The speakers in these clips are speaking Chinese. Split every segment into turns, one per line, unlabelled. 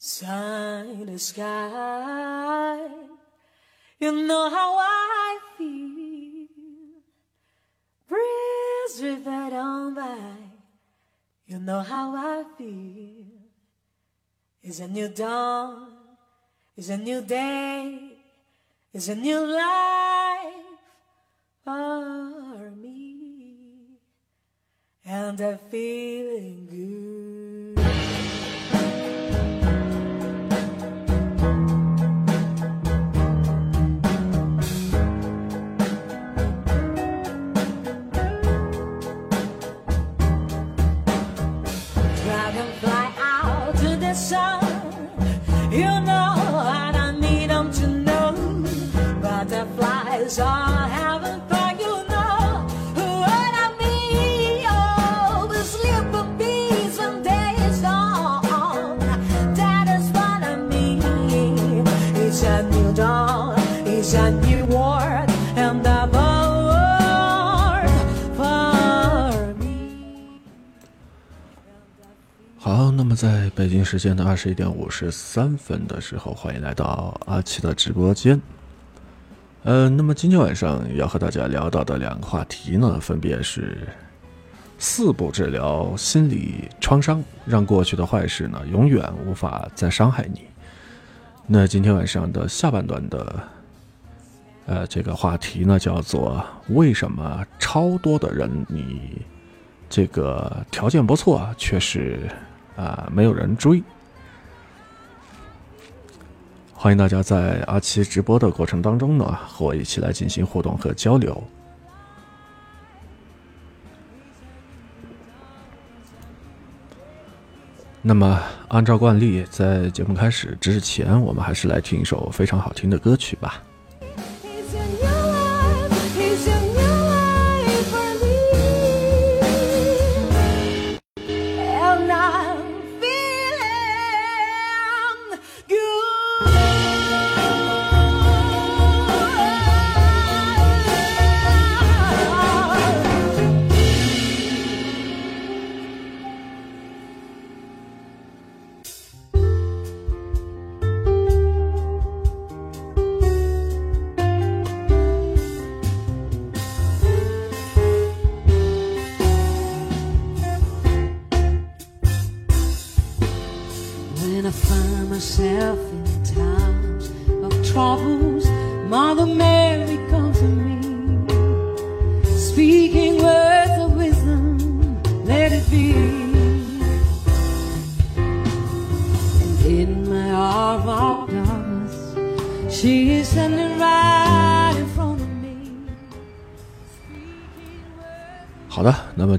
Sun the sky, you know how I feel. Breeze drifting on by, you know how I feel. It's a new dawn, it's a new day, it's a new life for me, and I'm feeling good. Butterflies are having fun, you know what I mean. Oh, the sleeping bees when day is dawn. That is what I mean. It's a new dawn, it's a new world, and the world for me.
好，那么在北京时间的二十一点五十三分的时候，欢迎来到阿奇的直播间。呃，那么今天晚上要和大家聊到的两个话题呢，分别是四步治疗心理创伤，让过去的坏事呢永远无法再伤害你。那今天晚上的下半段的，呃，这个话题呢叫做为什么超多的人你这个条件不错，却是啊、没有人追。欢迎大家在阿七直播的过程当中呢，和我一起来进行互动和交流。那么，按照惯例，在节目开始之前，我们还是来听一首非常好听的歌曲吧。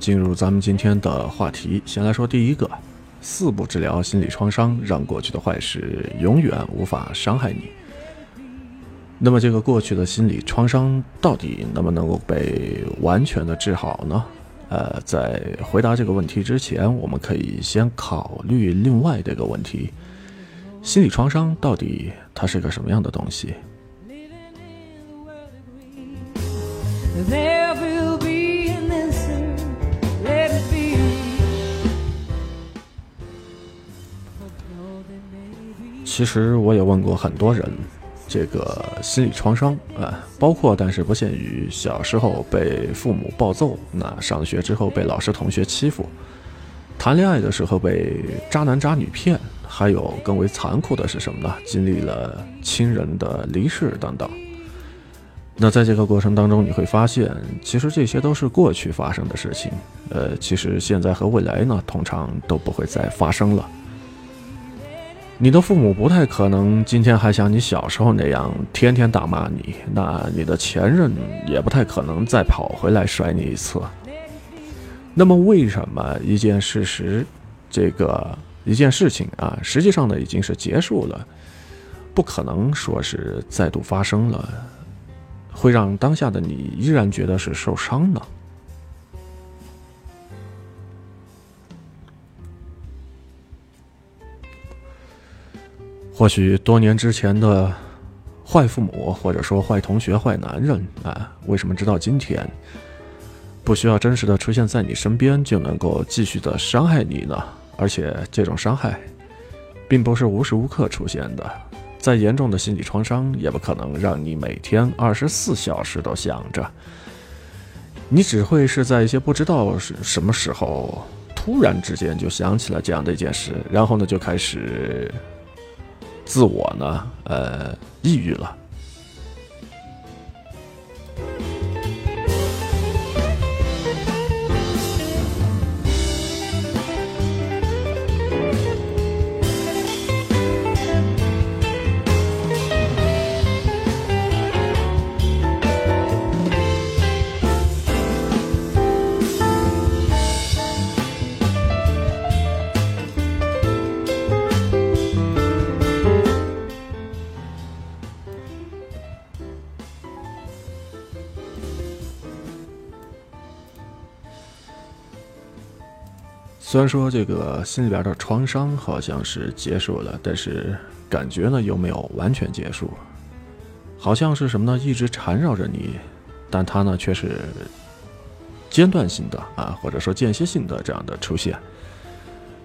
进入咱们今天的话题，先来说第一个：四步治疗心理创伤，让过去的坏事永远无法伤害你。那么，这个过去的心理创伤到底能不能够被完全的治好呢？呃，在回答这个问题之前，我们可以先考虑另外这个问题：心理创伤到底它是个什么样的东西？其实我也问过很多人，这个心理创伤啊，包括但是不限于小时候被父母暴揍，那上学之后被老师同学欺负，谈恋爱的时候被渣男渣女骗，还有更为残酷的是什么呢？经历了亲人的离世等等。那在这个过程当中，你会发现，其实这些都是过去发生的事情。呃，其实现在和未来呢，通常都不会再发生了。你的父母不太可能今天还像你小时候那样天天打骂你，那你的前任也不太可能再跑回来甩你一次。那么，为什么一件事实，这个一件事情啊，实际上呢已经是结束了，不可能说是再度发生了，会让当下的你依然觉得是受伤呢？或许多年之前的坏父母，或者说坏同学、坏男人啊，为什么直到今天不需要真实的出现在你身边就能够继续的伤害你呢？而且这种伤害并不是无时无刻出现的。再严重的心理创伤，也不可能让你每天二十四小时都想着。你只会是在一些不知道是什么时候，突然之间就想起了这样的一件事，然后呢，就开始自我呢，呃，抑郁了。虽然说这个心里边的创伤好像是结束了，但是感觉呢又没有完全结束，好像是什么呢？一直缠绕着你，但它呢却是间断性的啊，或者说间歇性的这样的出现。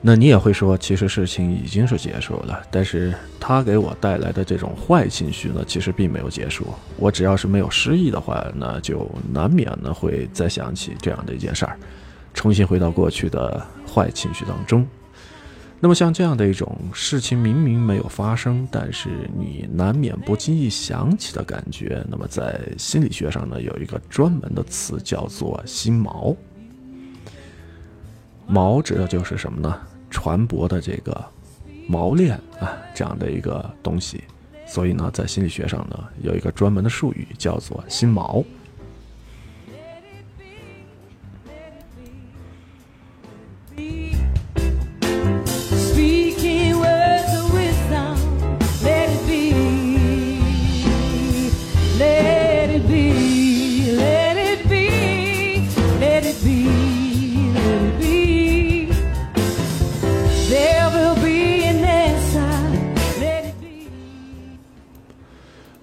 那你也会说，其实事情已经是结束了，但是它给我带来的这种坏情绪呢，其实并没有结束。我只要是没有失忆的话，那就难免呢会再想起这样的一件事儿。重新回到过去的坏情绪当中，那么像这样的一种事情，明明没有发生，但是你难免不经意想起的感觉，那么在心理学上呢，有一个专门的词叫做“心锚”。锚指的就是什么呢？船舶的这个锚链啊，这样的一个东西。所以呢，在心理学上呢，有一个专门的术语叫做“心锚”。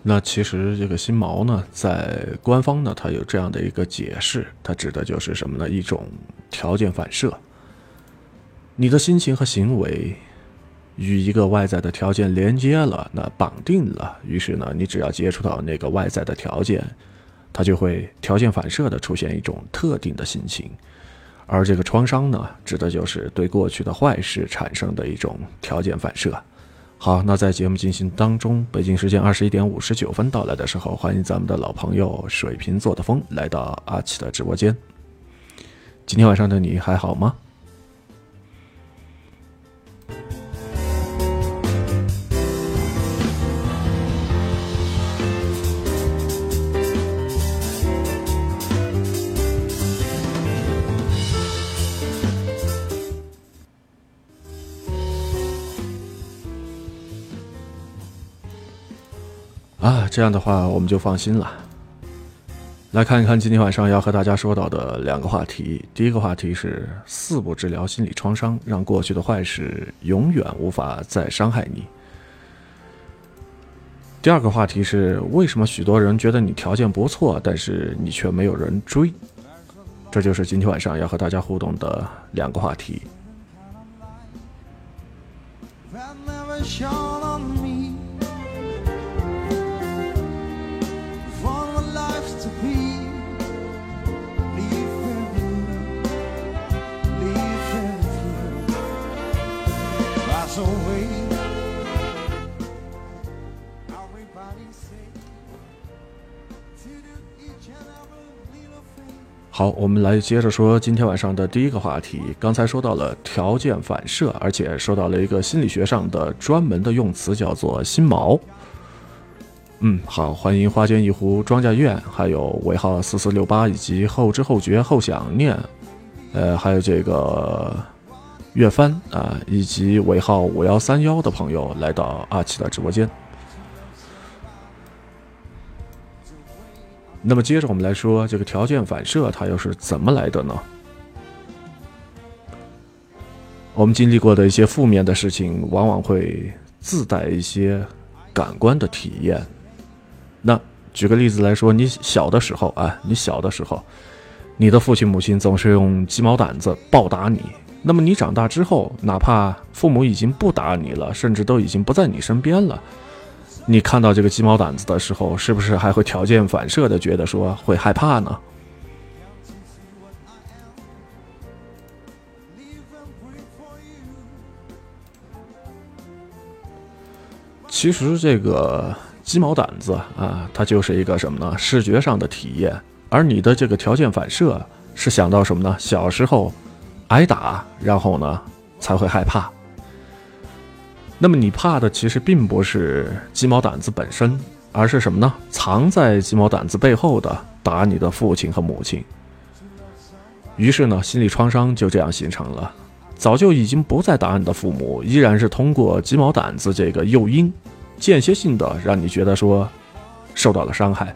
那其实这个心锚呢，在官方呢，它有这样的一个解释，它指的就是什么呢？一种条件反射。你的心情和行为与一个外在的条件连接了，那绑定了，于是呢，你只要接触到那个外在的条件，它就会条件反射的出现一种特定的心情。而这个创伤呢，指的就是对过去的坏事产生的一种条件反射。好，那在节目进行当中，北京时间二十一点五十九分到来的时候，欢迎咱们的老朋友水瓶座的风来到阿奇的直播间。今天晚上的你还好吗？啊，这样的话我们就放心了。来看一看今天晚上要和大家说到的两个话题。第一个话题是四步治疗心理创伤，让过去的坏事永远无法再伤害你。第二个话题是为什么许多人觉得你条件不错，但是你却没有人追？这就是今天晚上要和大家互动的两个话题。好，我们来接着说今天晚上的第一个话题。刚才说到了条件反射，而且说到了一个心理学上的专门的用词，叫做心锚。嗯，好，欢迎花间一壶庄稼院，还有尾号四四六八，以及后知后觉后想念，呃，还有这个岳帆啊，以及尾号五幺三幺的朋友来到阿奇的直播间。那么接着我们来说，这个条件反射它又是怎么来的呢？我们经历过的一些负面的事情，往往会自带一些感官的体验。那举个例子来说，你小的时候啊，你小的时候，你的父亲母亲总是用鸡毛掸子暴打你，那么你长大之后，哪怕父母已经不打你了，甚至都已经不在你身边了，你看到这个鸡毛掸子的时候，是不是还会条件反射的觉得说会害怕呢？其实这个鸡毛掸子啊，它就是一个什么呢？视觉上的体验，而你的这个条件反射是想到什么呢？小时候挨打，然后呢才会害怕。那么你怕的其实并不是鸡毛掸子本身，而是什么呢？藏在鸡毛掸子背后的打你的父亲和母亲。于是呢，心理创伤就这样形成了。早就已经不再打你的父母，依然是通过鸡毛掸子这个诱因，间歇性的让你觉得说受到了伤害。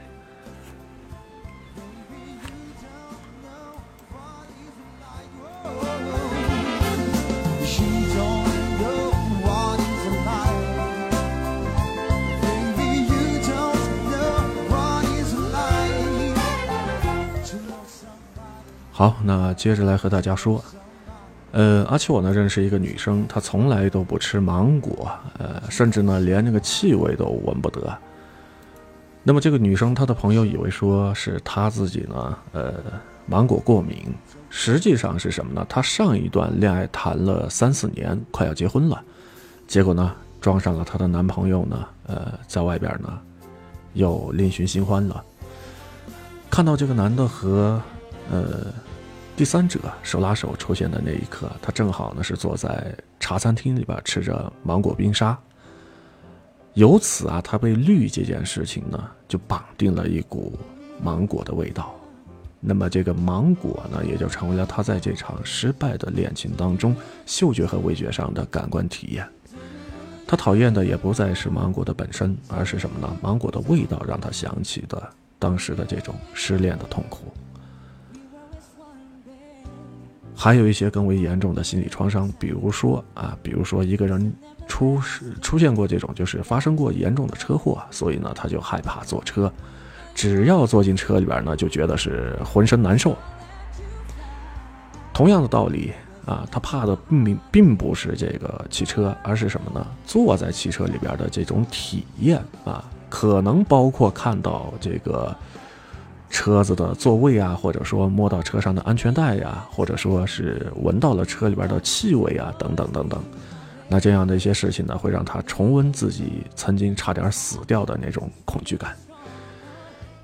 好，那接着来和大家说，呃，阿七我呢认识一个女生，她从来都不吃芒果，呃，甚至呢连那个气味都闻不得。那么这个女生她的朋友以为说是她自己呢，呃，芒果过敏，实际上是什么呢？她上一段恋爱谈了三四年，快要结婚了，结果呢撞上了她的男朋友呢，呃，在外边呢又另寻新欢了。看到这个男的和呃第三者手拉手出现的那一刻，他正好呢是坐在茶餐厅里边吃着芒果冰沙。由此啊，他被绿这件事情呢，就绑定了一股芒果的味道。那么这个芒果呢，也就成为了他在这场失败的恋情当中嗅觉和味觉上的感官体验。他讨厌的也不再是芒果的本身，而是什么呢？芒果的味道让他想起的当时的这种失恋的痛苦。还有一些更为严重的心理创伤，比如说啊，比如说一个人出事出现过这种，就是发生过严重的车祸，所以呢，他就害怕坐车，只要坐进车里边呢，就觉得是浑身难受。同样的道理啊，他怕的并并不是这个汽车，而是什么呢？坐在汽车里边的这种体验啊，可能包括看到这个。车子的座位啊，或者说摸到车上的安全带呀、或者说是闻到了车里边的气味啊，等等等等。那这样的一些事情呢，会让他重温自己曾经差点死掉的那种恐惧感。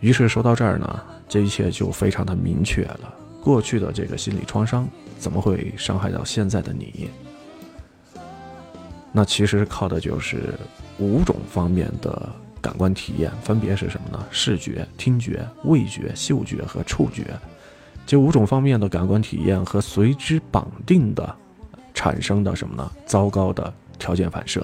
于是说到这儿呢，这一切就非常的明确了。过去的这个心理创伤怎么会伤害到现在的你？那其实靠的就是五种方面的感官体验，分别是什么呢？视觉、听觉、味觉、嗅觉和触觉。这五种方面的感官体验和随之绑定的产生的什么呢？糟糕的条件反射。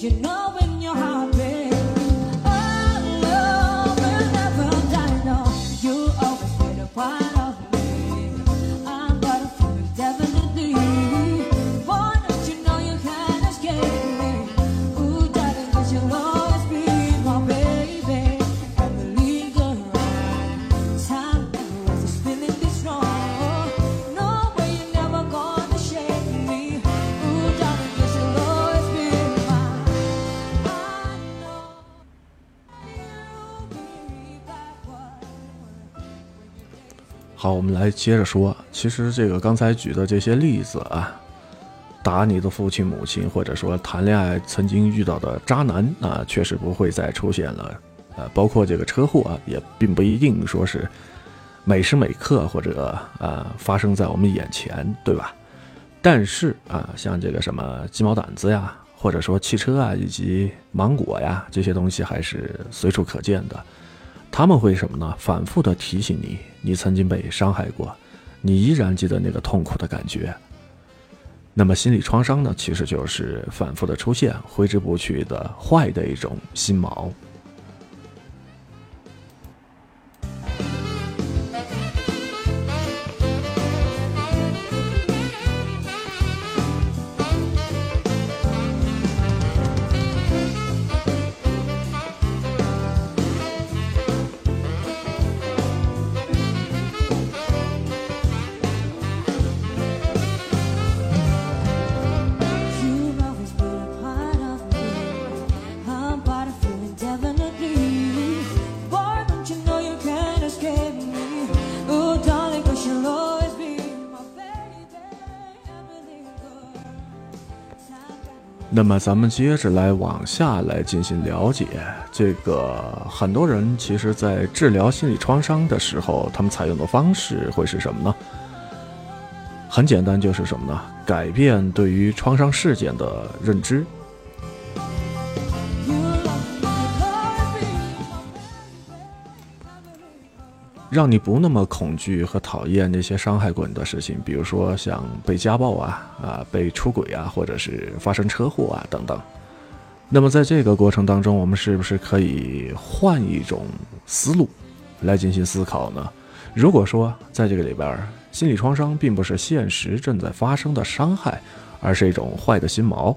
You know
来接着说。其实这个刚才举的这些例子啊，打你的父亲母亲，或者说谈恋爱曾经遇到的渣男啊，确实不会再出现了。呃，包括这个车祸啊，也并不一定说是每时每刻或者啊发生在我们眼前，对吧？但是啊，像这个什么鸡毛掸子呀，或者说汽车啊，以及芒果呀这些东西，还是随处可见的。他们会什么呢？反复的提醒你，你曾经被伤害过，你依然记得那个痛苦的感觉。那么心理创伤呢，其实就是反复的出现、挥之不去的坏的一种心锚。那么咱们接着来往下来进行了解，这个很多人其实在治疗心理创伤的时候，他们采用的方式会是什么呢？很简单，就是什么呢？改变对于创伤事件的认知。让你不那么恐惧和讨厌那些伤害过你的事情，比如说像被家暴啊、啊被出轨啊，或者是发生车祸啊等等。那么在这个过程当中，我们是不是可以换一种思路来进行思考呢？如果说在这个里边，心理创伤并不是现实正在发生的伤害，而是一种坏的心锚，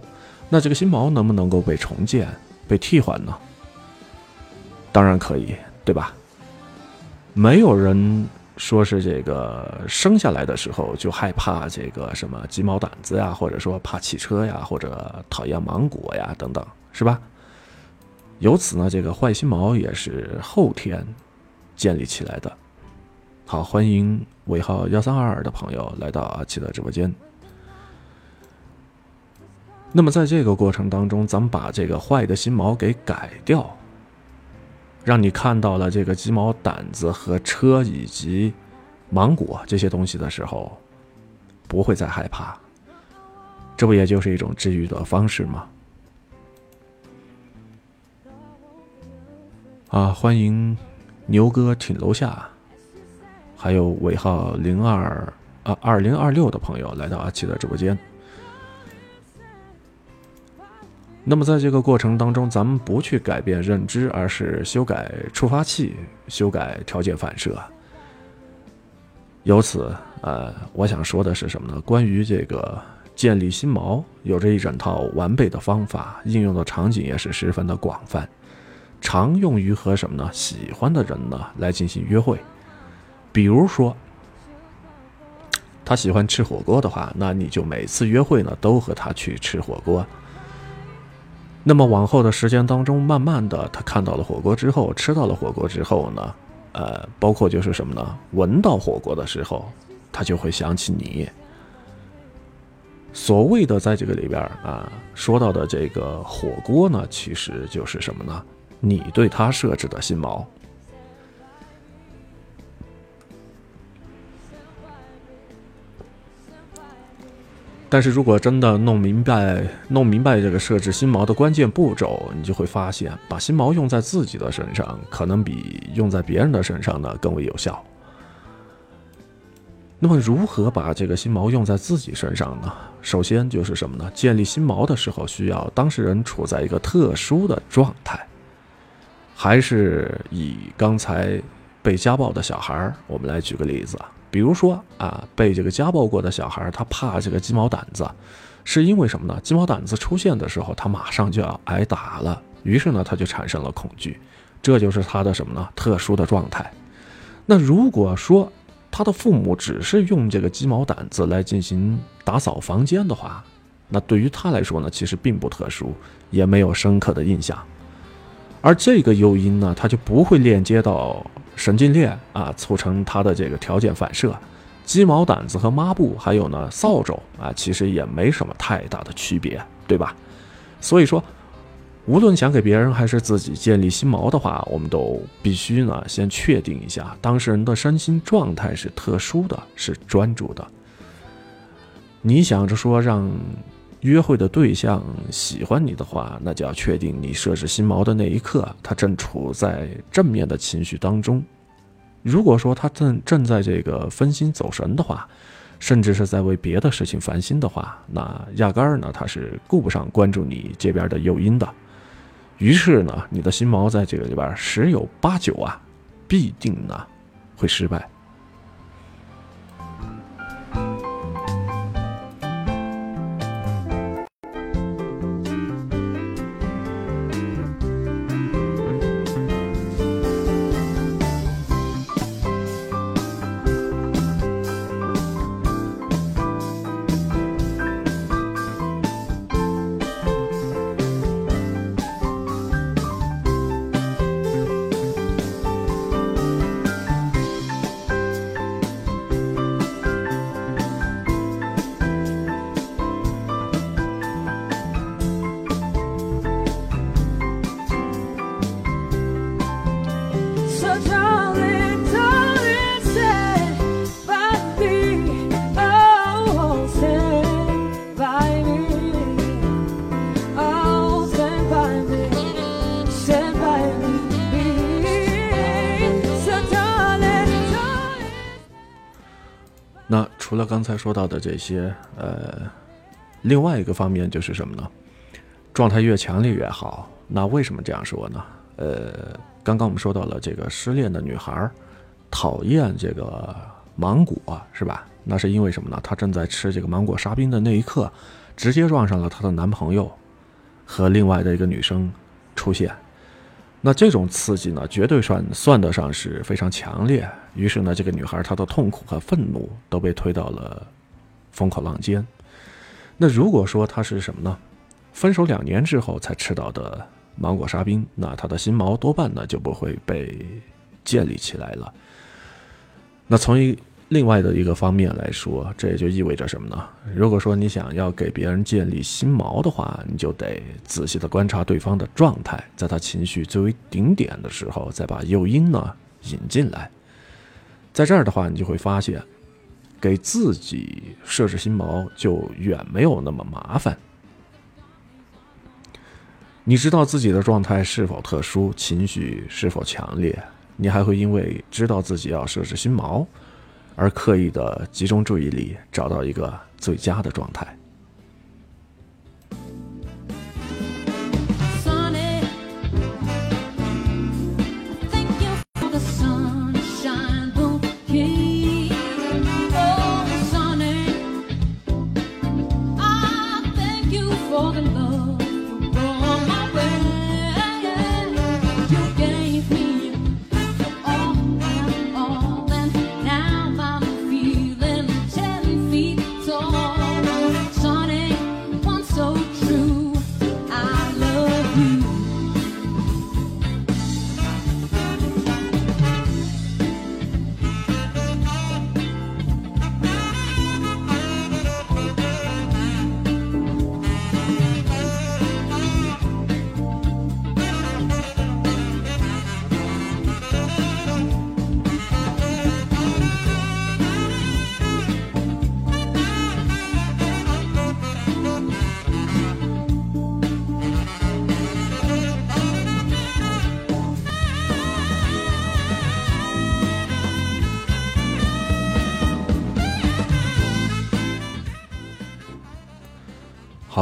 那这个心锚能不能够被重建、被替换呢？当然可以，对吧？没有人说是这个生下来的时候就害怕这个什么鸡毛掸子呀，或者说怕汽车呀，或者讨厌芒果呀等等，是吧？由此呢，这个坏心毛也是后天建立起来的。好，欢迎尾号幺三二二的朋友来到阿奇的直播间。那么在这个过程当中，咱们把这个坏的心毛给改掉。让你看到了这个鸡毛掸子和车以及芒果这些东西的时候，不会再害怕。这不也就是一种治愈的方式吗？啊，欢迎牛哥挺楼下，还有尾号零二啊二零二六的朋友来到阿奇的直播间。那么在这个过程当中，咱们不去改变认知，而是修改触发器，修改条件反射。由此，呃，我想说的是什么呢？关于这个建立心锚，有着一整套完备的方法，应用的场景也是十分的广泛，常用于和什么呢？喜欢的人呢来进行约会。比如说，他喜欢吃火锅的话，那你就每次约会呢都和他去吃火锅。那么往后的时间当中，慢慢的，他看到了火锅之后，吃到了火锅之后呢，呃，包括就是什么呢？闻到火锅的时候，他就会想起你。所谓的在这个里边啊，说到的这个火锅呢，其实就是什么呢？你对他设置的心锚。但是如果真的弄明白、弄明白这个设置心锚的关键步骤，你就会发现，把心锚用在自己的身上，可能比用在别人的身上呢更为有效。那么，如何把这个心锚用在自己身上呢？首先就是什么呢？建立心锚的时候，需要当事人处在一个特殊的状态，还是以刚才被家暴的小孩儿，我们来举个例子啊。比如说啊，被这个家暴过的小孩，他怕这个鸡毛掸子，是因为什么呢？鸡毛掸子出现的时候，他马上就要挨打了，于是呢，他就产生了恐惧，这就是他的什么呢？特殊的状态。那如果说他的父母只是用这个鸡毛掸子来进行打扫房间的话，那对于他来说呢，其实并不特殊，也没有深刻的印象。而这个诱因呢，他就不会链接到神经链啊，促成它的这个条件反射。鸡毛掸子和抹布，还有呢扫帚啊，其实也没什么太大的区别，对吧？所以说，无论想给别人还是自己建立心锚的话，我们都必须呢先确定一下当事人的身心状态是特殊的，是专注的。你想着说让。约会的对象喜欢你的话，那就要确定你设置心锚的那一刻，他正处在正面的情绪当中。如果说他正正在这个分心走神的话，甚至是在为别的事情烦心的话，那压根儿呢他是顾不上关注你这边的诱因的。于是呢，你的心锚在这个里边十有八九啊，必定呢会失败。刚才说到的这些，呃，另外一个方面就是什么呢？状态越强烈越好。那为什么这样说呢？呃，刚刚我们说到了这个失恋的女孩讨厌这个芒果，是吧？那是因为什么呢？她正在吃这个芒果沙冰的那一刻，直接撞上了她的男朋友和另外的一个女生出现。那这种刺激呢，绝对算算得上是非常强烈。于是呢，这个女孩她的痛苦和愤怒都被推到了风口浪尖。那如果说她是什么呢？分手两年之后才吃到的芒果沙冰，那她的心锚多半呢就不会被建立起来了。那从一另外的一个方面来说，这也就意味着什么呢？如果说你想要给别人建立心锚的话，你就得仔细的观察对方的状态，在他情绪最为顶点的时候，再把诱因呢引进来。在这儿的话，你就会发现，给自己设置心锚就远没有那么麻烦。你知道自己的状态是否特殊，情绪是否强烈，你还会因为知道自己要设置心锚。而刻意的集中注意力，找到一个最佳的状态。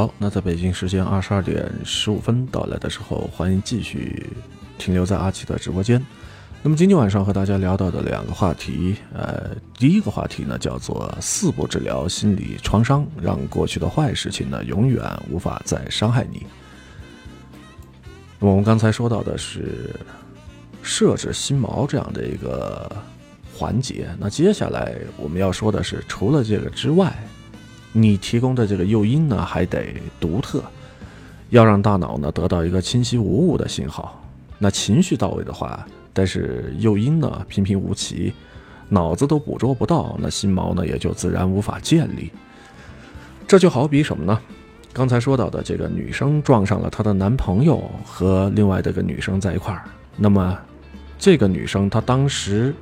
好，那在北京时间二十二点十五分到来的时候，欢迎继续停留在阿奇的直播间。那么今天晚上和大家聊到的两个话题，呃，第一个话题呢叫做四步治疗心理创伤，让过去的坏事情呢永远无法再伤害你。我们刚才说到的是设置心锚这样的一个环节，那接下来我们要说的是，除了这个之外，你提供的这个诱因呢还得独特，要让大脑呢得到一个清晰无误的信号。那情绪到位的话，但是诱因呢平平无奇，脑子都捕捉不到，那心锚呢也就自然无法建立。这就好比什么呢？刚才说到的这个女生撞上了她的男朋友和另外的一个女生在一块儿，那么这个女生她当时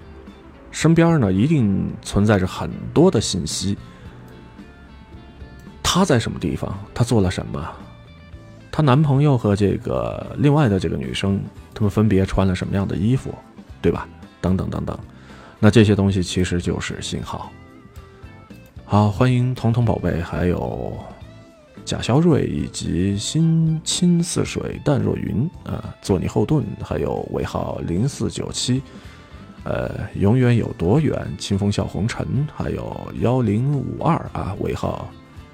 身边呢一定存在着很多的信息。她在什么地方？她做了什么？她男朋友和这个另外的这个女生，他们分别穿了什么样的衣服，对吧？等等等等。那这些东西其实就是信号。好，欢迎彤彤宝贝，还有贾肖瑞以及心清似水淡若云啊，做你后盾，还有尾号零四九七，呃，永远有多远？清风笑红尘，还有幺零五二啊，尾号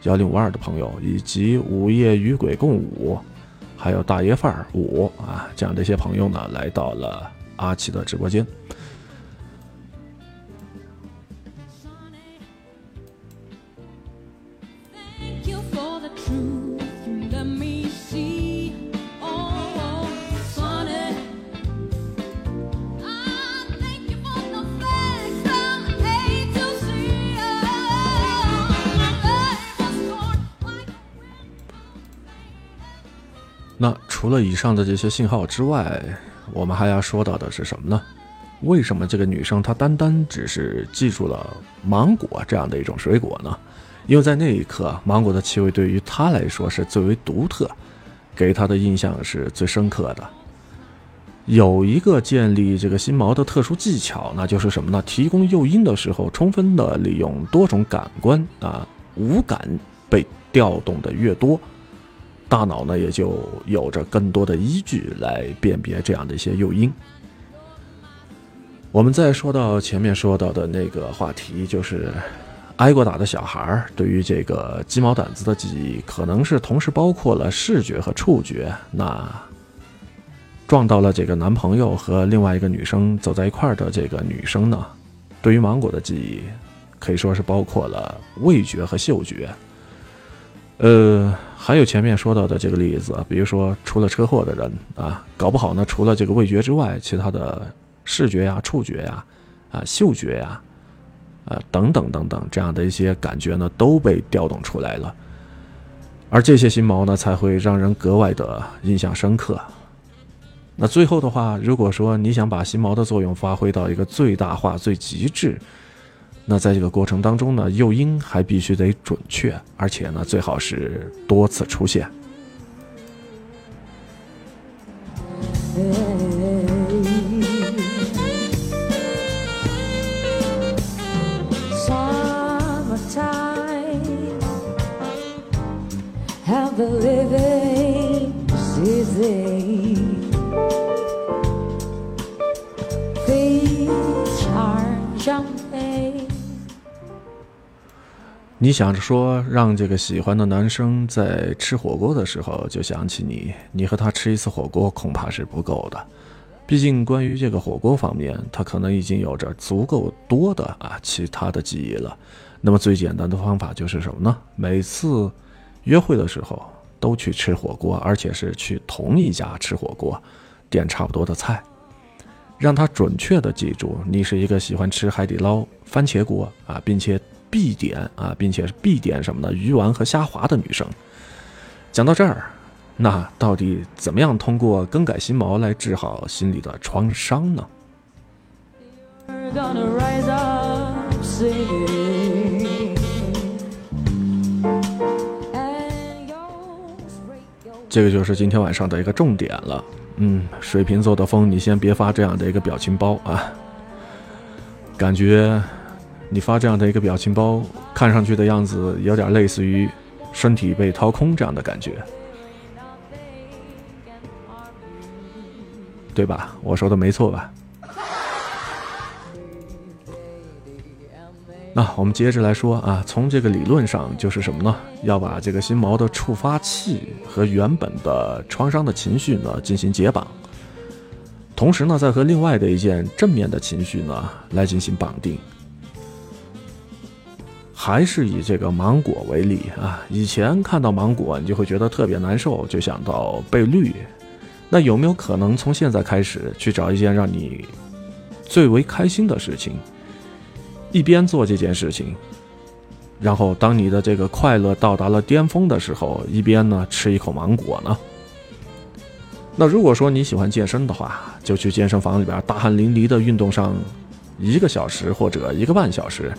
幺零五二的朋友，以及午夜与鬼共舞，还有大爷范儿五啊，这样的一些朋友呢，来到了阿奇的直播间。了以上的这些信号之外，我们还要说到的是什么呢？为什么这个女生她单单只是记住了芒果这样的一种水果呢？因为在那一刻，芒果的气味对于她来说是最为独特，给她的印象是最深刻的。有一个建立这个心锚的特殊技巧，那就是什么呢？提供诱因的时候，充分的利用多种感官啊，五感被调动的越多，大脑呢也就有着更多的依据来辨别这样的一些诱因。我们再说到前面说到的那个话题，就是挨过打的小孩儿对于这个鸡毛掸子的记忆，可能是同时包括了视觉和触觉。那撞到了这个男朋友和另外一个女生走在一块儿的这个女生呢，对于芒果的记忆可以说是包括了味觉和嗅觉。呃，还有前面说到的这个例子，比如说出了车祸的人啊，搞不好呢，除了这个味觉之外，其他的视觉呀、触觉呀、啊嗅觉呀、啊等等等等这样的一些感觉呢，都被调动出来了，而这些心锚呢，才会让人格外的印象深刻。那最后的话，如果说你想把心锚的作用发挥到一个最大化、最极致，那在这个过程当中呢，诱因还必须得准确，而且呢，最好是多次出现。你想着说让这个喜欢的男生在吃火锅的时候就想起你，你和他吃一次火锅恐怕是不够的。毕竟关于这个火锅方面，他可能已经有着足够多的啊其他的记忆了。那么最简单的方法就是什么呢？每次约会的时候都去吃火锅，而且是去同一家吃火锅，点差不多的菜，让他准确的记住你是一个喜欢吃海底捞番茄锅啊，并且必点啊，并且是必点什么呢？鱼丸和虾滑的女生。讲到这儿，那到底怎么样通过更改心锚来治好心里的创伤呢这个就是今天晚上的一个重点了。嗯，水瓶座的风，你先别发这样的一个表情包啊，感觉你发这样的一个表情包，看上去的样子有点类似于身体被掏空这样的感觉，对吧？我说的没错吧？那我们接着来说啊，从这个理论上就是什么呢？要把这个心锚的触发器和原本的创伤的情绪呢进行解绑，同时呢，再和另外的一件正面的情绪呢来进行绑定。还是以这个芒果为例啊，以前看到芒果，你就会觉得特别难受，就想到被绿。那有没有可能从现在开始去找一件让你最为开心的事情？一边做这件事情，然后当你的这个快乐到达了巅峰的时候，一边呢吃一口芒果呢。那如果说你喜欢健身的话，就去健身房里边大汗淋漓的运动上一个小时或者一个半小时，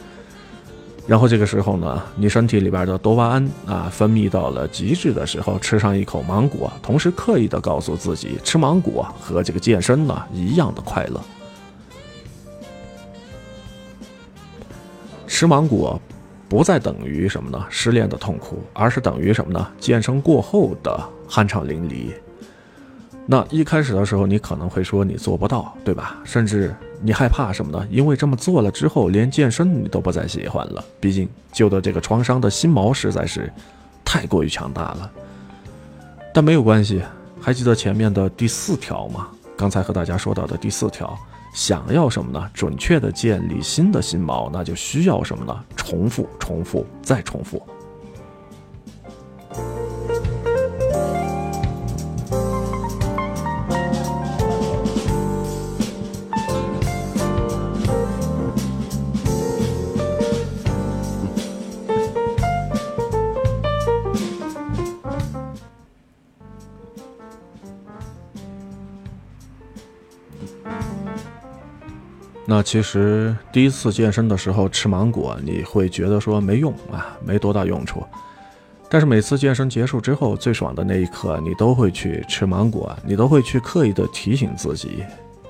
然后这个时候呢，你身体里边的多巴胺啊分泌到了极致的时候，吃上一口芒果，同时刻意的告诉自己，吃芒果和这个健身呢一样的快乐。吃芒果不再等于什么呢？失恋的痛苦，而是等于什么呢？健身过后的酣畅淋漓。那一开始的时候，你可能会说你做不到，对吧？甚至你害怕什么呢？因为这么做了之后，连健身你都不再喜欢了。毕竟旧的这个创伤的心锚实在是太过于强大了。但没有关系，还记得前面的第四条吗？刚才和大家说到的第四条，想要什么呢？准确的建立新的心锚，那就需要什么呢？重复，重复，再重复。那其实第一次健身的时候吃芒果，你会觉得说没用啊，没多大用处。但是每次健身结束之后，最爽的那一刻，你都会去吃芒果，你都会去刻意的提醒自己，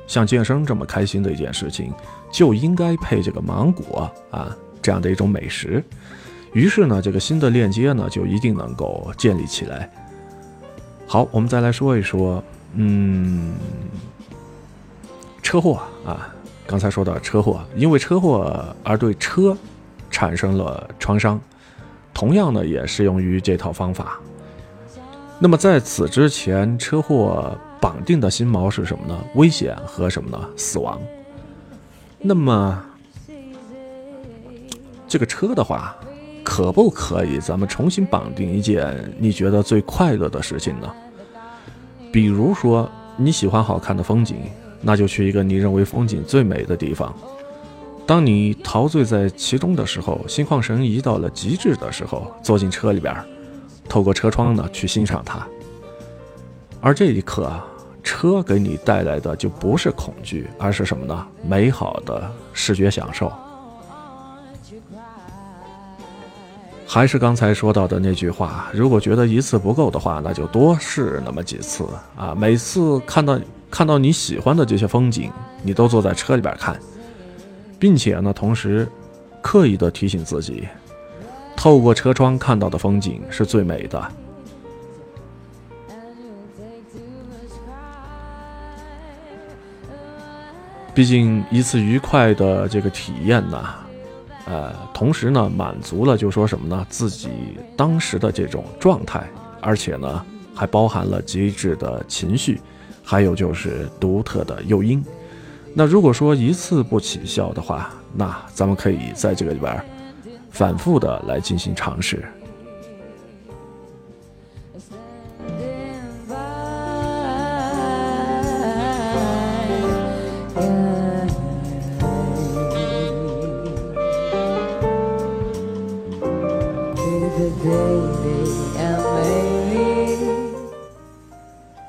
像健身这么开心的一件事情，就应该配这个芒果啊，这样的一种美食。于是呢，这个新的链接呢，就一定能够建立起来。好，我们再来说一说，嗯，车祸啊，刚才说到车祸，因为车祸而对车产生了创伤，同样呢，也适用于这套方法。那么在此之前，车祸绑定的心锚是什么呢？危险和什么呢？死亡。那么这个车的话，可不可以咱们重新绑定一件你觉得最快乐的事情呢？比如说你喜欢好看的风景，那就去一个你认为风景最美的地方。当你陶醉在其中的时候，心旷神怡到了极致的时候，坐进车里边，透过车窗呢去欣赏它。而这一刻啊，车给你带来的就不是恐惧，而是什么呢？美好的视觉享受。还是刚才说到的那句话，如果觉得一次不够的话，那就多试那么几次啊！每次看到看到你喜欢的这些风景，你都坐在车里边看，并且呢，同时刻意的提醒自己，透过车窗看到的风景是最美的。毕竟一次愉快的这个体验呢，呃，同时呢，满足了就说什么呢？自己当时的这种状态，而且呢，还包含了极致的情绪，还有就是独特的诱因。那如果说一次不起效的话，那咱们可以在这个里边反复的来进行尝试。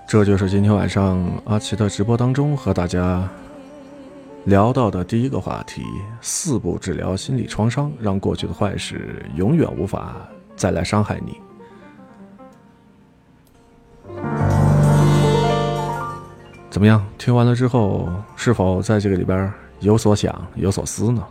这就是今天晚上阿奇的直播当中和大家聊到的第一个话题：四步治疗心理创伤，让过去的坏事永远无法再来伤害你。怎么样？听完了之后，是否在这个里边有所想、有所思呢？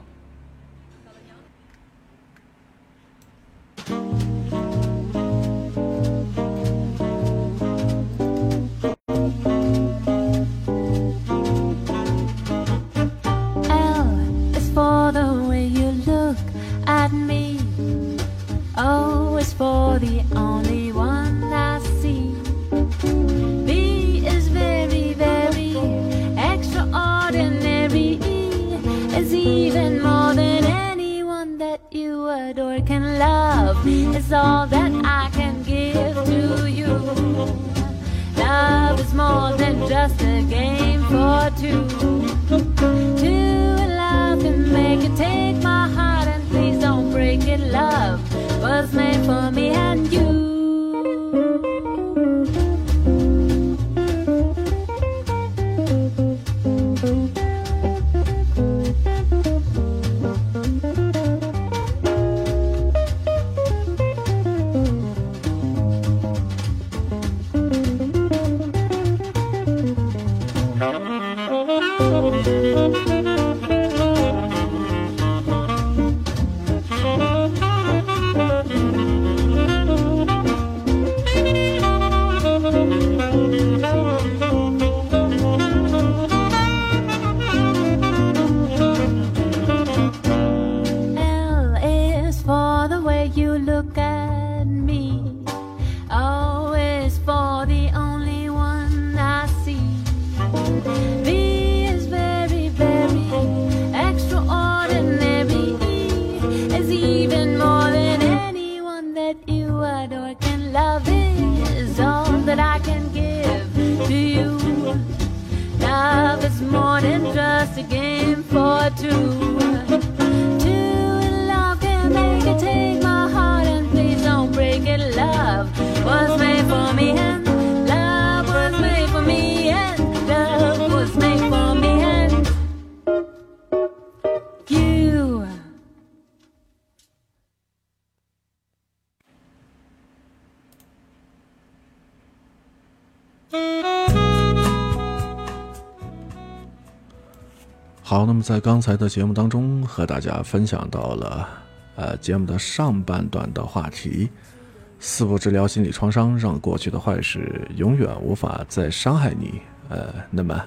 在刚才的节目当中，和大家分享到了，呃，节目的上半段的话题：四步治疗心理创伤，让过去的坏事永远无法再伤害你。呃，那么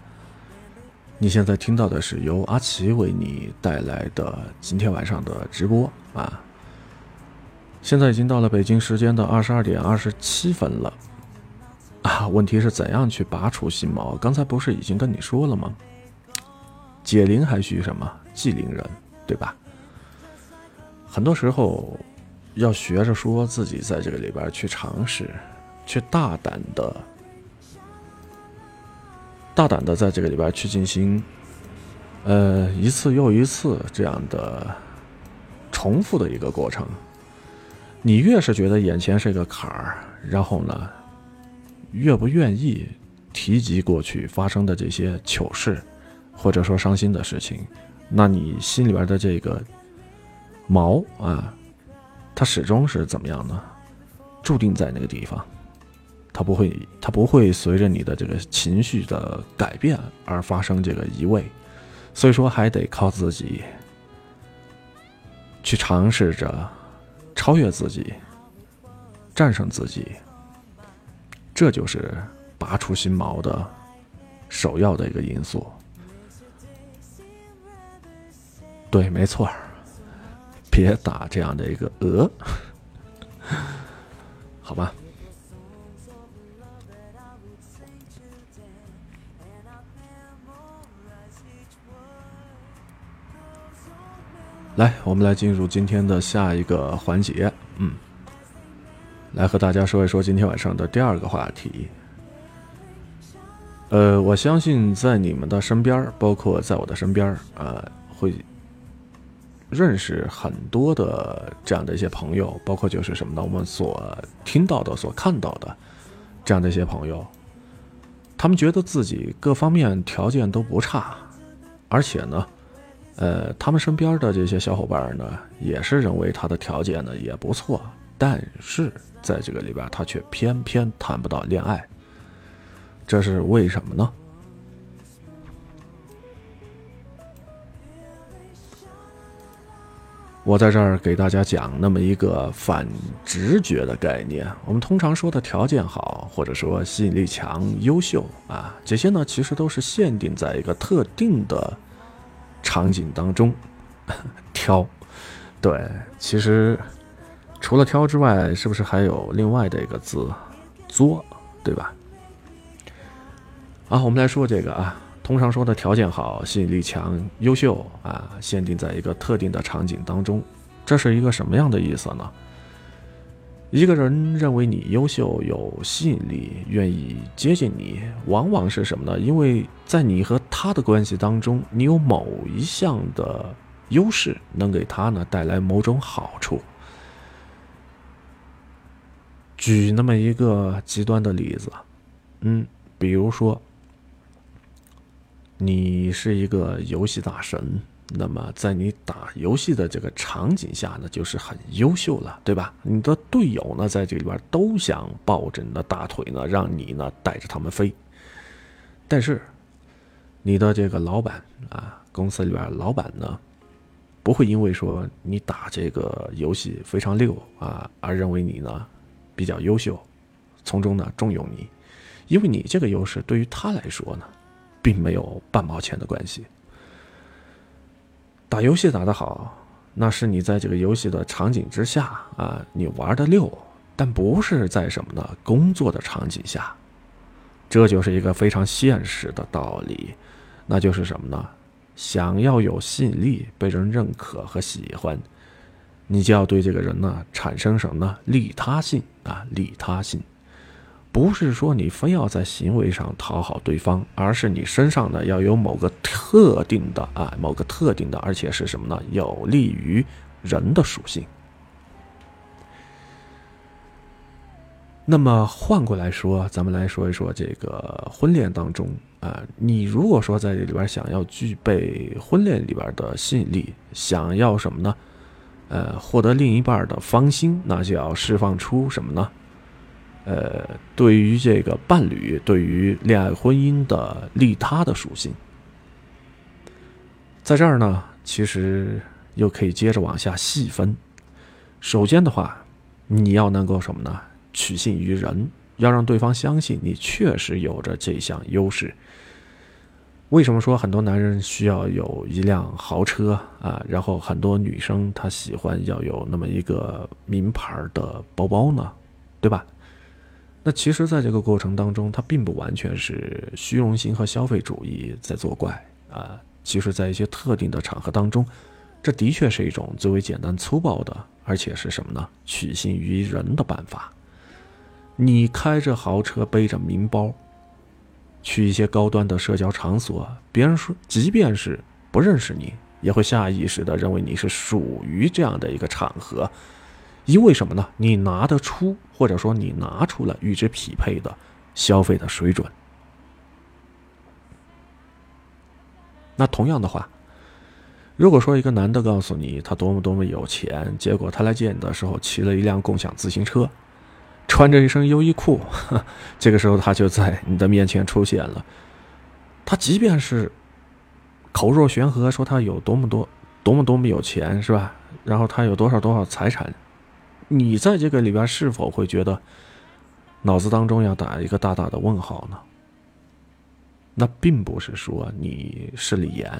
你现在听到的是由阿奇为你带来的今天晚上的直播啊。现在已经到了北京时间的二十二点二十七分了，啊，问题是怎样去拔除心毛？刚才不是已经跟你说了吗？解铃还需什么系铃人，对吧？很多时候要学着说自己在这个里边去尝试，去大胆的、大胆的在这个里边去进行，呃，一次又一次这样的重复的一个过程。你越是觉得眼前是一个坎儿，然后呢，越不愿意提及过去发生的这些糗事。或者说伤心的事情，那你心里边的这个毛啊，它始终是怎么样呢？注定在那个地方，它不会，它不会随着你的这个情绪的改变而发生这个移位，所以说还得靠自己去尝试着超越自己，战胜自己，这就是拔出心毛的首要的一个因素。对，没错，别打这样的一个鹅，好吧？来，我们来进入今天的下一个环节，嗯，来和大家说一说今天晚上的第二个话题。呃，我相信在你们的身边，包括在我的身边儿，啊、会认识很多的这样的一些朋友，包括就是什么呢？我们所听到的、所看到的这样的一些朋友，他们觉得自己各方面条件都不差，而且呢，呃，他们身边的这些小伙伴呢，也是认为他的条件呢也不错，但是在这个里边，他却偏偏谈不到恋爱，这是为什么呢？我在这儿给大家讲那么一个反直觉的概念。我们通常说的条件好，或者说吸引力强、优秀啊，这些呢其实都是限定在一个特定的场景当中 挑。对，其实除了挑之外，是不是还有另外的一个字“作”，对吧？啊，我们来说这个啊。通常说的条件好、吸引力强、优秀啊，限定在一个特定的场景当中，这是一个什么样的意思呢？一个人认为你优秀、有吸引力、愿意接近你，往往是什么呢？因为在你和他的关系当中，你有某一项的优势，能给他呢带来某种好处。举那么一个极端的例子，嗯，比如说。你是一个游戏大神，那么在你打游戏的这个场景下呢，就是很优秀了，对吧？你的队友呢，在这里边都想抱着你的大腿呢，让你呢带着他们飞。但是，你的这个老板啊，公司里边老板呢，不会因为说你打这个游戏非常溜啊，而认为你呢比较优秀，从中呢重用你，因为你这个优势对于他来说呢。并没有半毛钱的关系。打游戏打得好，那是你在这个游戏的场景之下啊，你玩的溜，但不是在什么呢？工作的场景下，这就是一个非常现实的道理，那就是什么呢？想要有吸引力、被人认可和喜欢，你就要对这个人呢产生什么呢？利他性啊，利他性。不是说你非要在行为上讨好对方，而是你身上呢要有某个特定的啊，某个特定的，而且是什么呢？有利于人的属性。那么换过来说，咱们来说一说这个婚恋当中啊，你如果说在这里边想要具备婚恋里边的吸引力，想要什么呢？呃，获得另一半的芳心，那就要释放出什么呢？呃，对于这个伴侣，对于恋爱婚姻的利他的属性，在这儿呢，其实又可以接着往下细分。首先的话，你要能够什么呢？取信于人，要让对方相信你确实有着这项优势。为什么说很多男人需要有一辆豪车啊？然后很多女生她喜欢要有那么一个名牌的包包呢？对吧？那其实，在这个过程当中，它并不完全是虚荣心和消费主义在作怪啊。其实，在一些特定的场合当中，这的确是一种最为简单粗暴的，而且是什么呢？取信于人的办法。你开着豪车，背着名包，去一些高端的社交场所，别人说，即便是不认识你，也会下意识的认为你是属于这样的一个场合。因为什么呢？你拿得出，或者说你拿出了与之匹配的消费的水准。那同样的话，如果说一个男的告诉你他多么多么有钱，结果他来见你的时候骑了一辆共享自行车，穿着一身优衣库，这个时候他就在你的面前出现了。他即便是口若悬河说他有多么多多么多么有钱，是吧？然后他有多少多少财产。你在这个里边是否会觉得脑子当中要打一个大大的问号呢？那并不是说你是李岩，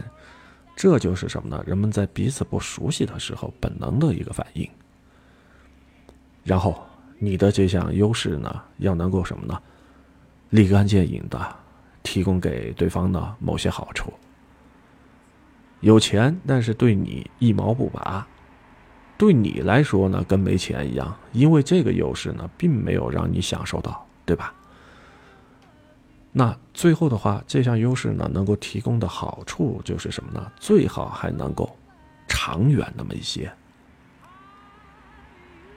这就是什么呢？人们在彼此不熟悉的时候本能的一个反应。然后你的这项优势呢，要能够什么呢？立竿见影的提供给对方的某些好处。有钱，但是对你一毛不拔。对你来说呢，跟没钱一样，因为这个优势呢，并没有让你享受到，对吧？那最后的话，这项优势呢，能够提供的好处就是什么呢？最好还能够长远那么一些。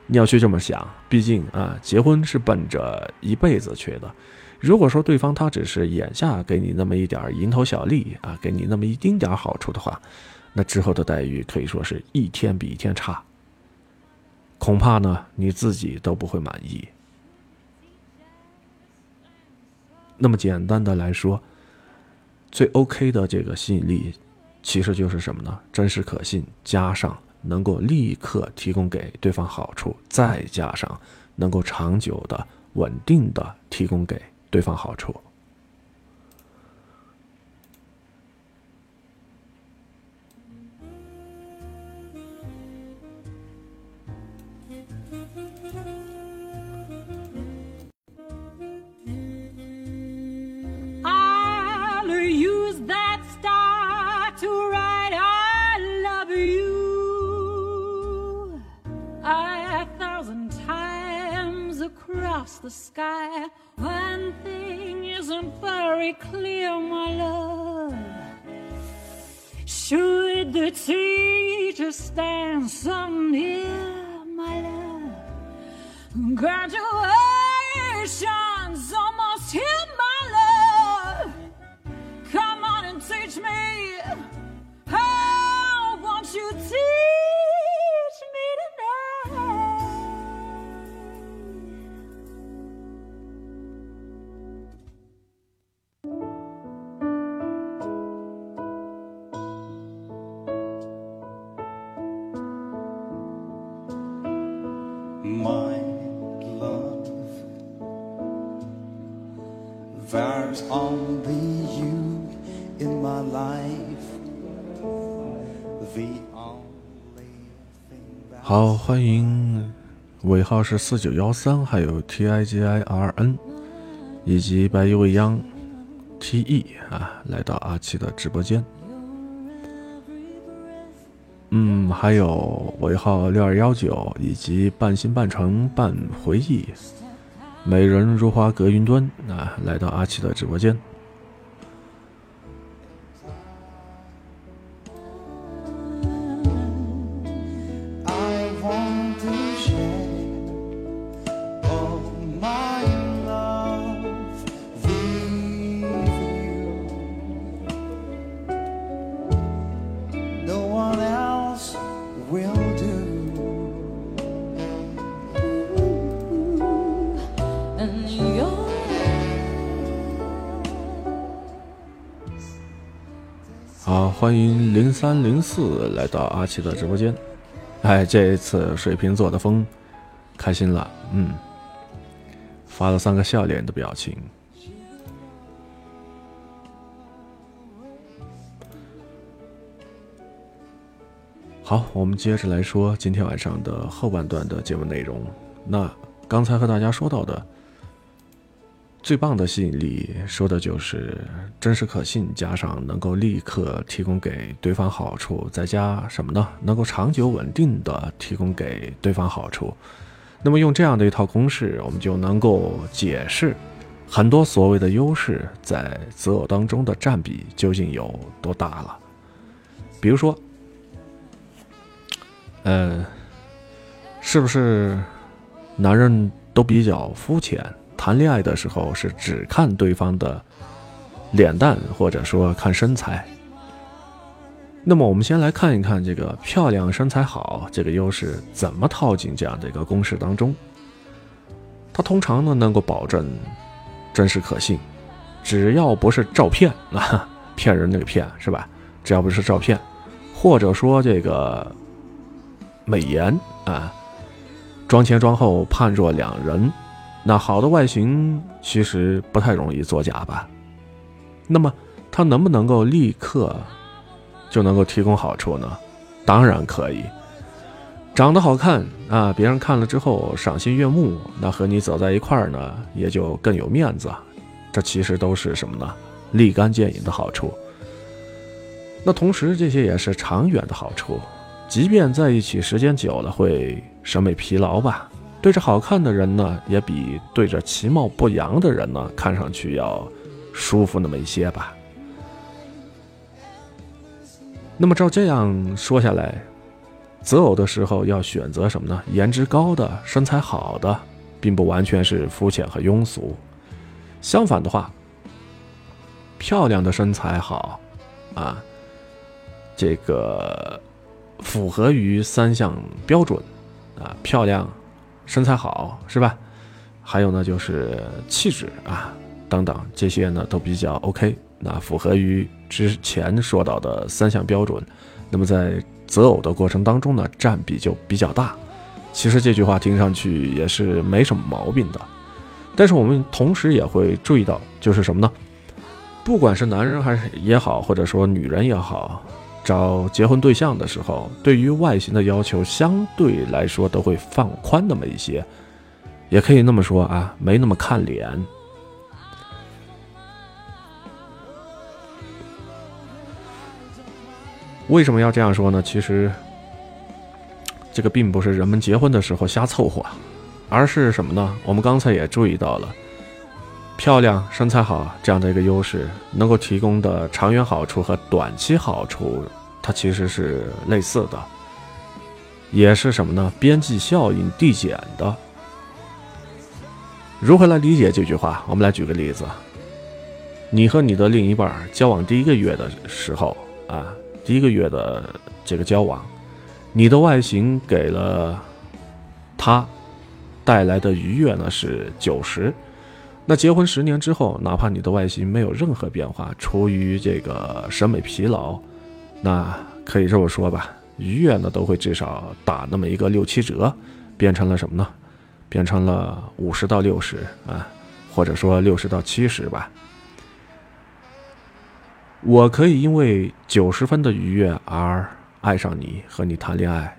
你要去这么想，毕竟啊，结婚是奔着一辈子去的。如果说对方他只是眼下给你那么一点蝇头小利啊，给你那么一丁点好处的话，那之后的待遇可以说是一天比一天差。恐怕呢，你自己都不会满意。那么简单的来说，最 OK 的这个吸引力，其实就是什么呢？真实可信，加上能够立刻提供给对方好处，再加上能够长久的、稳定的提供给对方好处。
To write I love you a thousand times across the sky. One thing isn't very clear, my love. Should the teacher stand so near, my love? Graduation's almost here, my love. Come on and teach me.
欢迎尾号是四九幺三，还有 T I G I R N，以及白衣未央 T E 啊，来到阿七的直播间。嗯，还有尾号六二幺九以及半心半城半回忆，美人如花隔云端啊，来到阿七的直播间。好，欢迎零三零四来到阿奇的直播间。哎，这一次水瓶座的风，开心了，嗯，发了三个笑脸的表情。好，我们接着来说今天晚上的后半段的节目内容。那刚才和大家说到的最棒的吸引力，说的就是真实可信，加上能够立刻提供给对方好处，再加什么呢？能够长久稳定的提供给对方好处。那么用这样的一套公式，我们就能够解释很多所谓的优势在择偶当中的占比究竟有多大了。比如说，呃，是不是男人都比较肤浅？谈恋爱的时候是只看对方的脸蛋，或者说看身材。那么我们先来看一看这个漂亮、身材好这个优势怎么套进这样的一个公式当中。它通常呢能够保证真实可信，只要不是照骗啊，骗人那个骗是吧？只要不是照骗，或者说这个美颜啊，妆前妆后判若两人。那好的外形其实不太容易作假吧？那么它能不能够立刻就能够提供好处呢？当然可以。长得好看啊，别人看了之后赏心悦目，那和你走在一块儿呢，也就更有面子。这其实都是什么呢？立竿见影的好处。那同时这些也是长远的好处，即便在一起时间久了会审美疲劳吧。对着好看的人呢，也比对着其貌不扬的人呢，看上去要舒服那么一些吧。那么照这样说下来，择偶的时候要选择什么呢？颜值高的、身材好的，并不完全是肤浅和庸俗。相反的话，漂亮的身材好，啊，这个符合于三项标准，啊，漂亮。身材好是吧？还有呢，就是气质啊等等，这些呢都比较 OK。那符合于之前说到的三项标准，那么在择偶的过程当中呢，占比就比较大。其实这句话听上去也是没什么毛病的，但是我们同时也会注意到，就是什么呢？不管是男人还是也好，或者说女人也好。找结婚对象的时候，对于外形的要求相对来说都会放宽那么一些，也可以那么说啊，没那么看脸。为什么要这样说呢？其实，这个并不是人们结婚的时候瞎凑合，而是什么呢？我们刚才也注意到了，漂亮、身材好这样的一个优势，能够提供的长远好处和短期好处。它其实是类似的，也是什么呢？边际效应递减的。如何来理解这句话？我们来举个例子：你和你的另一半交往第一个月的时候啊，第一个月的这个交往，你的外形给了他带来的愉悦呢是九十。那结婚十年之后，哪怕你的外形没有任何变化，出于这个审美疲劳。那可以这么说吧，愉悦呢都会至少打那么一个六七折，变成了什么呢？变成了五十到六十啊，或者说六十到七十吧。我可以因为九十分的愉悦而爱上你，和你谈恋爱，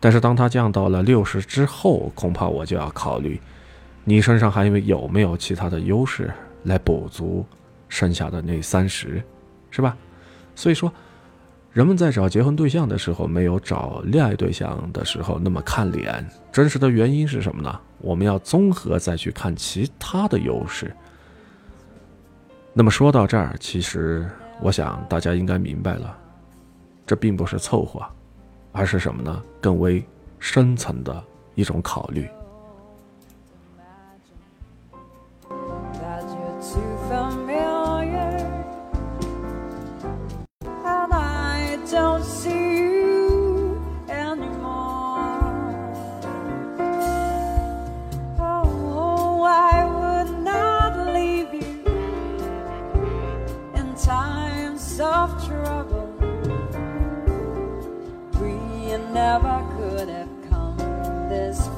但是当它降到了六十之后，恐怕我就要考虑，你身上还有没有其他的优势来补足剩下的那三十，是吧？所以说。人们在找结婚对象的时候，没有找恋爱对象的时候那么看脸。真实的原因是什么呢？我们要综合再去看其他的优势。那么说到这儿，其实我想大家应该明白了，这并不是凑合，而是什么呢？更为深层的一种考虑。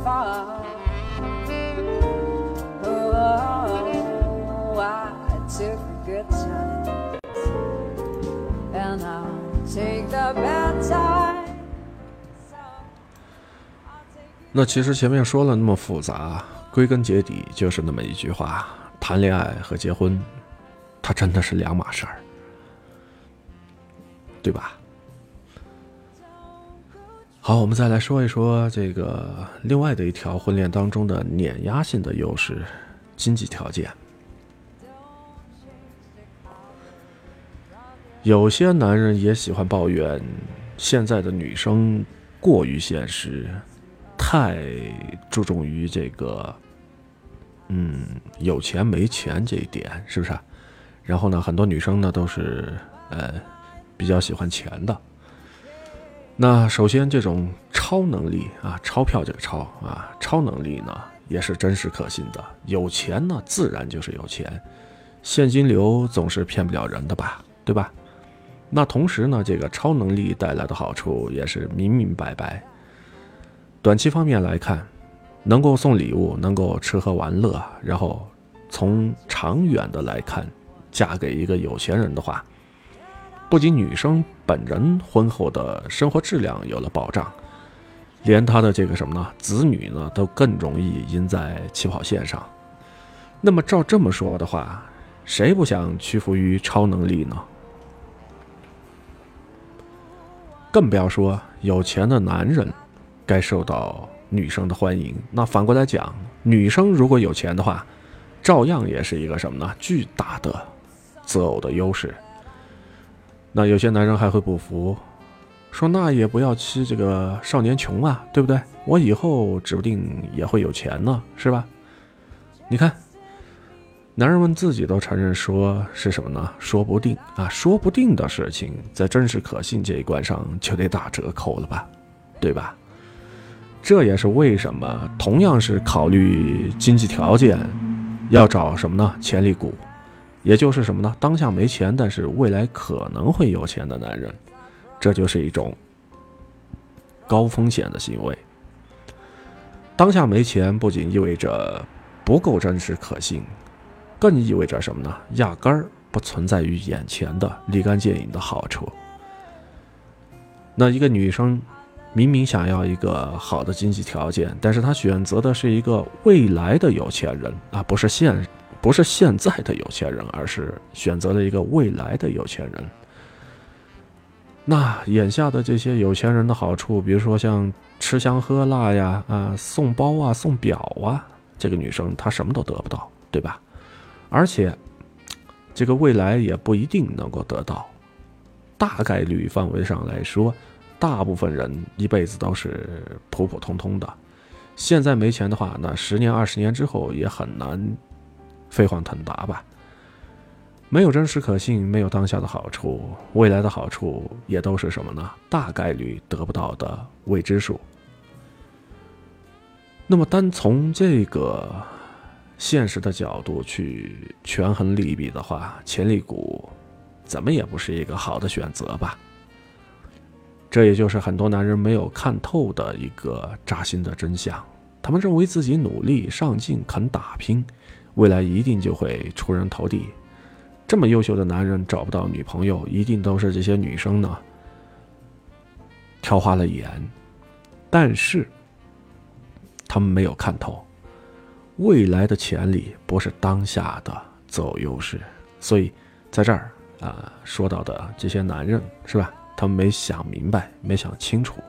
Far. Oh, I took a good time, and I'll take the bad time.
那其实前面说了那么复杂，归根结底就是那么一句话：谈恋爱和结婚，它真的是两码事儿，对吧？好，我们再来说一说这个另外的一条婚恋当中的碾压性的优势——经济条件。有些男人也喜欢抱怨现在的女生过于现实，太注重于这个，嗯，有钱没钱这一点，是不是？然后呢，很多女生呢都是呃比较喜欢钱的。那首先，这种超能力啊，钞票这个钞啊，超能力呢也是真实可信的。有钱呢，自然就是有钱，现金流总是骗不了人的吧，对吧？那同时呢，这个超能力带来的好处也是明明白白。短期方面来看，能够送礼物，能够吃喝玩乐，然后从长远的来看，嫁给一个有钱人的话，不仅女生本人婚后的生活质量有了保障，连她的这个什么呢，子女呢都更容易赢在起跑线上。那么照这么说的话，谁不想屈服于超能力呢？更不要说有钱的男人该受到女生的欢迎。那反过来讲，女生如果有钱的话，照样也是一个什么呢？巨大的择偶的优势。那有些男人还会不服，说那也不要欺这个少年穷啊，对不对？我以后指不定也会有钱呢，是吧？你看，男人们自己都承认说是什么呢？说不定啊，说不定的事情，在真实可信这一关上就得打折扣了吧，对吧？这也是为什么同样是考虑经济条件，要找什么呢？潜力股，也就是什么呢？当下没钱，但是未来可能会有钱的男人，这就是一种高风险的行为。当下没钱，不仅意味着不够真实可信，更意味着什么呢？压根儿不存在于眼前的立竿见影的好处。那一个女生明明想要一个好的经济条件，但是她选择的是一个未来的有钱人啊，不是现不是现在的有钱人，而是选择了一个未来的有钱人。那眼下的这些有钱人的好处，比如说像吃香喝辣呀，啊，送包啊，送表啊，这个女生她什么都得不到，对吧？而且，这个未来也不一定能够得到。大概率范围上来说，大部分人一辈子都是普普通通的。现在没钱的话，那十年、二十年之后也很难飞黄腾达吧。没有真实可信，没有当下的好处，未来的好处也都是什么呢？大概率得不到的未知数。那么，单从这个现实的角度去权衡利弊的话，潜力股怎么也不是一个好的选择吧？这也就是很多男人没有看透的一个扎心的真相。他们认为自己努力上进、肯打拼，未来一定就会出人头地。这么优秀的男人找不到女朋友，一定都是这些女生呢挑花了眼。但是他们没有看透，未来的潜力不是当下的择偶优势。所以在这儿啊、说到的这些男人是吧？他们没想明白，没想清楚。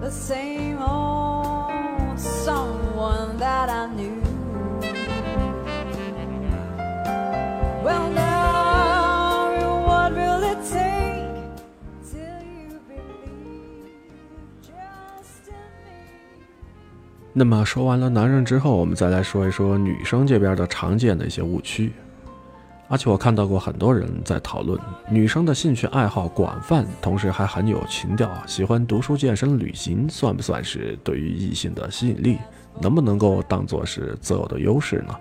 The same old someone that I knew. Well, now what will it take till you believe just in me?
那么说完了男人之后，我们再来说一说女生这边的常见的一些误区。而且我看到过很多人在讨论，女生的兴趣爱好广泛，同时还很有情调，喜欢读书、健身、旅行，算不算是对于异性的吸引力？能不能够当做是择偶的优势呢？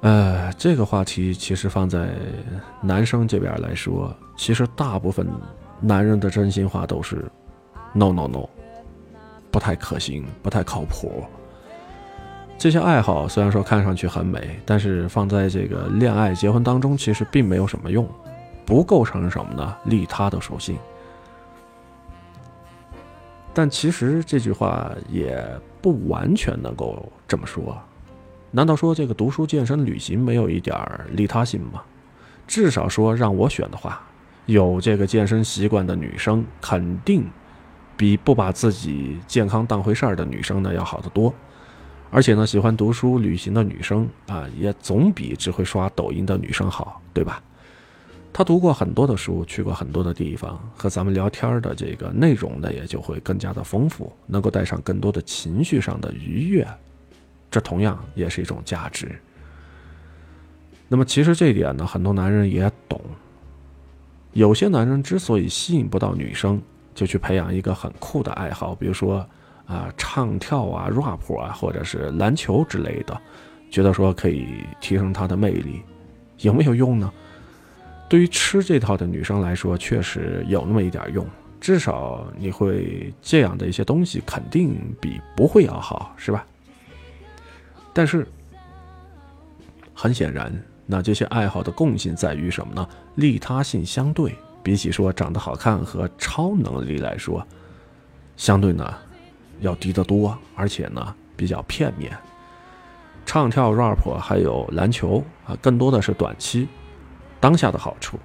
呃，这个话题其实放在男生这边来说，其实大部分男人的真心话都是 “no no no”，不太可行，不太靠谱。这些爱好虽然说看上去很美，但是放在这个恋爱、结婚当中，其实并没有什么用，不构成什么呢？利他的属性。但其实这句话也不完全能够这么说。难道说这个读书、健身、旅行没有一点利他性吗？至少说让我选的话，有这个健身习惯的女生，肯定比不把自己健康当回事儿的女生呢要好得多。而且呢，喜欢读书、旅行的女生啊，也总比只会刷抖音的女生好，对吧？她读过很多的书，去过很多的地方，和咱们聊天的这个内容呢，也就会更加的丰富，能够带上更多的情绪上的愉悦。这同样也是一种价值。那么，其实这一点呢，很多男人也懂。有些男人之所以吸引不到女生，就去培养一个很酷的爱好，比如说啊，唱跳啊、rap 啊，或者是篮球之类的，觉得说可以提升她的魅力，有没有用呢？对于吃这套的女生来说，确实有那么一点用。至少你会这样的一些东西，肯定比不会要好，是吧？但是，很显然，那这些爱好的共性在于什么呢？利他性相对，比起说长得好看和超能力来说，相对呢要低得多，而且呢比较片面。唱跳、rap 还有篮球啊，更多的是短期、当下的好处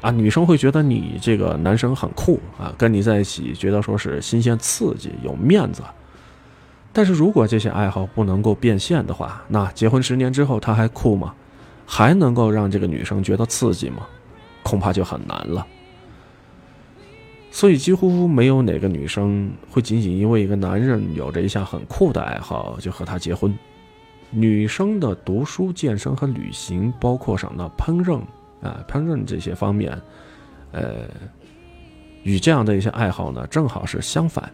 啊。女生会觉得你这个男生很酷啊，跟你在一起觉得说是新鲜刺激、有面子。但是如果这些爱好不能够变现的话，那结婚十年之后他还酷吗？还能够让这个女生觉得刺激吗？恐怕就很难了。所以几乎没有哪个女生会仅仅因为一个男人有着一项很酷的爱好就和他结婚。女生的读书、健身和旅行，包括上的烹饪啊、烹饪这些方面，呃，与这样的一些爱好呢，正好是相反。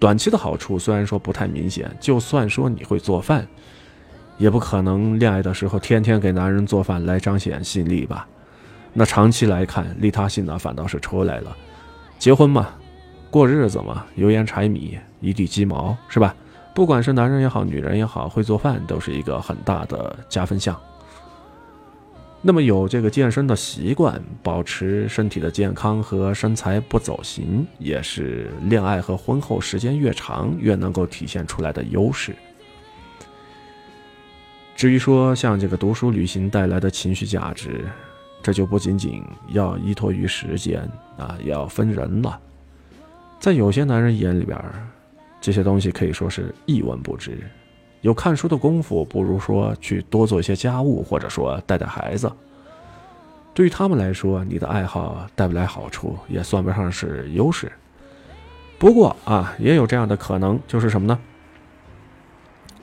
短期的好处虽然说不太明显，就算说你会做饭，也不可能恋爱的时候天天给男人做饭来彰显吸引力吧？那长期来看，利他性呢反倒是出来了。结婚嘛，过日子嘛，油盐柴米一地鸡毛，是吧？不管是男人也好，女人也好，会做饭都是一个很大的加分项。那么有这个健身的习惯，保持身体的健康和身材不走形，也是恋爱和婚后时间越长越能够体现出来的优势。至于说像这个读书旅行带来的情绪价值，这就不仅仅要依托于时间啊，也要分人了。在有些男人眼里边，这些东西可以说是一文不值。有看书的功夫，不如说去多做一些家务，或者说带带孩子。对于他们来说，你的爱好带不来好处，也算不上是优势。不过啊，也有这样的可能，就是什么呢？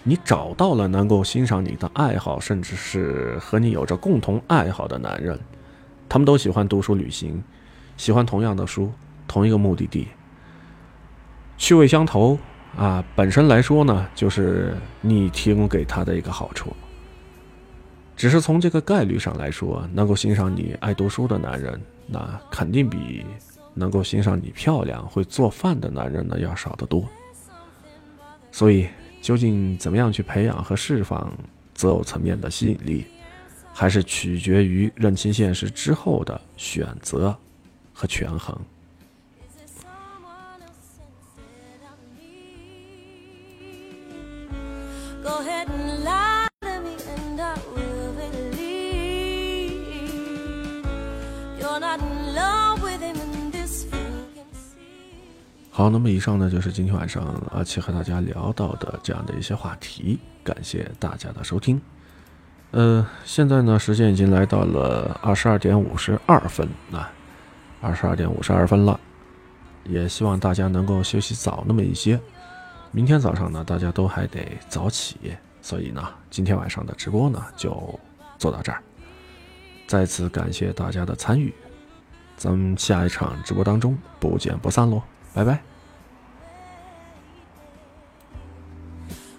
你找到了能够欣赏你的爱好，甚至是和你有着共同爱好的男人，他们都喜欢读书旅行，喜欢同样的书，同一个目的地，趣味相投。啊，本身来说呢，就是你提供给他的一个好处。只是从这个概率上来说，能够欣赏你爱读书的男人，那肯定比能够欣赏你漂亮、会做饭的男人呢要少得多。所以，究竟怎么样去培养和释放择偶层面的吸引力，还是取决于认清现实之后的选择和权衡。
You're not in love with
好，那么以上呢就是今天晚上阿奇和大家聊到的这样的一些话题，感谢大家的收听。呃，现在呢时间已经来到了二十二点五十二分啊，二十二点五十二分了，也希望大家能够休息早那么一些。明天早上呢，大家都还得早起，所以呢，今天晚上的直播呢就做到这儿。再次感谢大家的参与，咱们下一场直播当中不见不散喽，拜拜。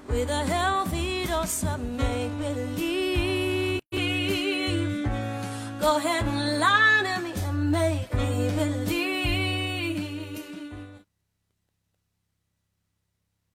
with a healthy dose of make believe.
Go ahead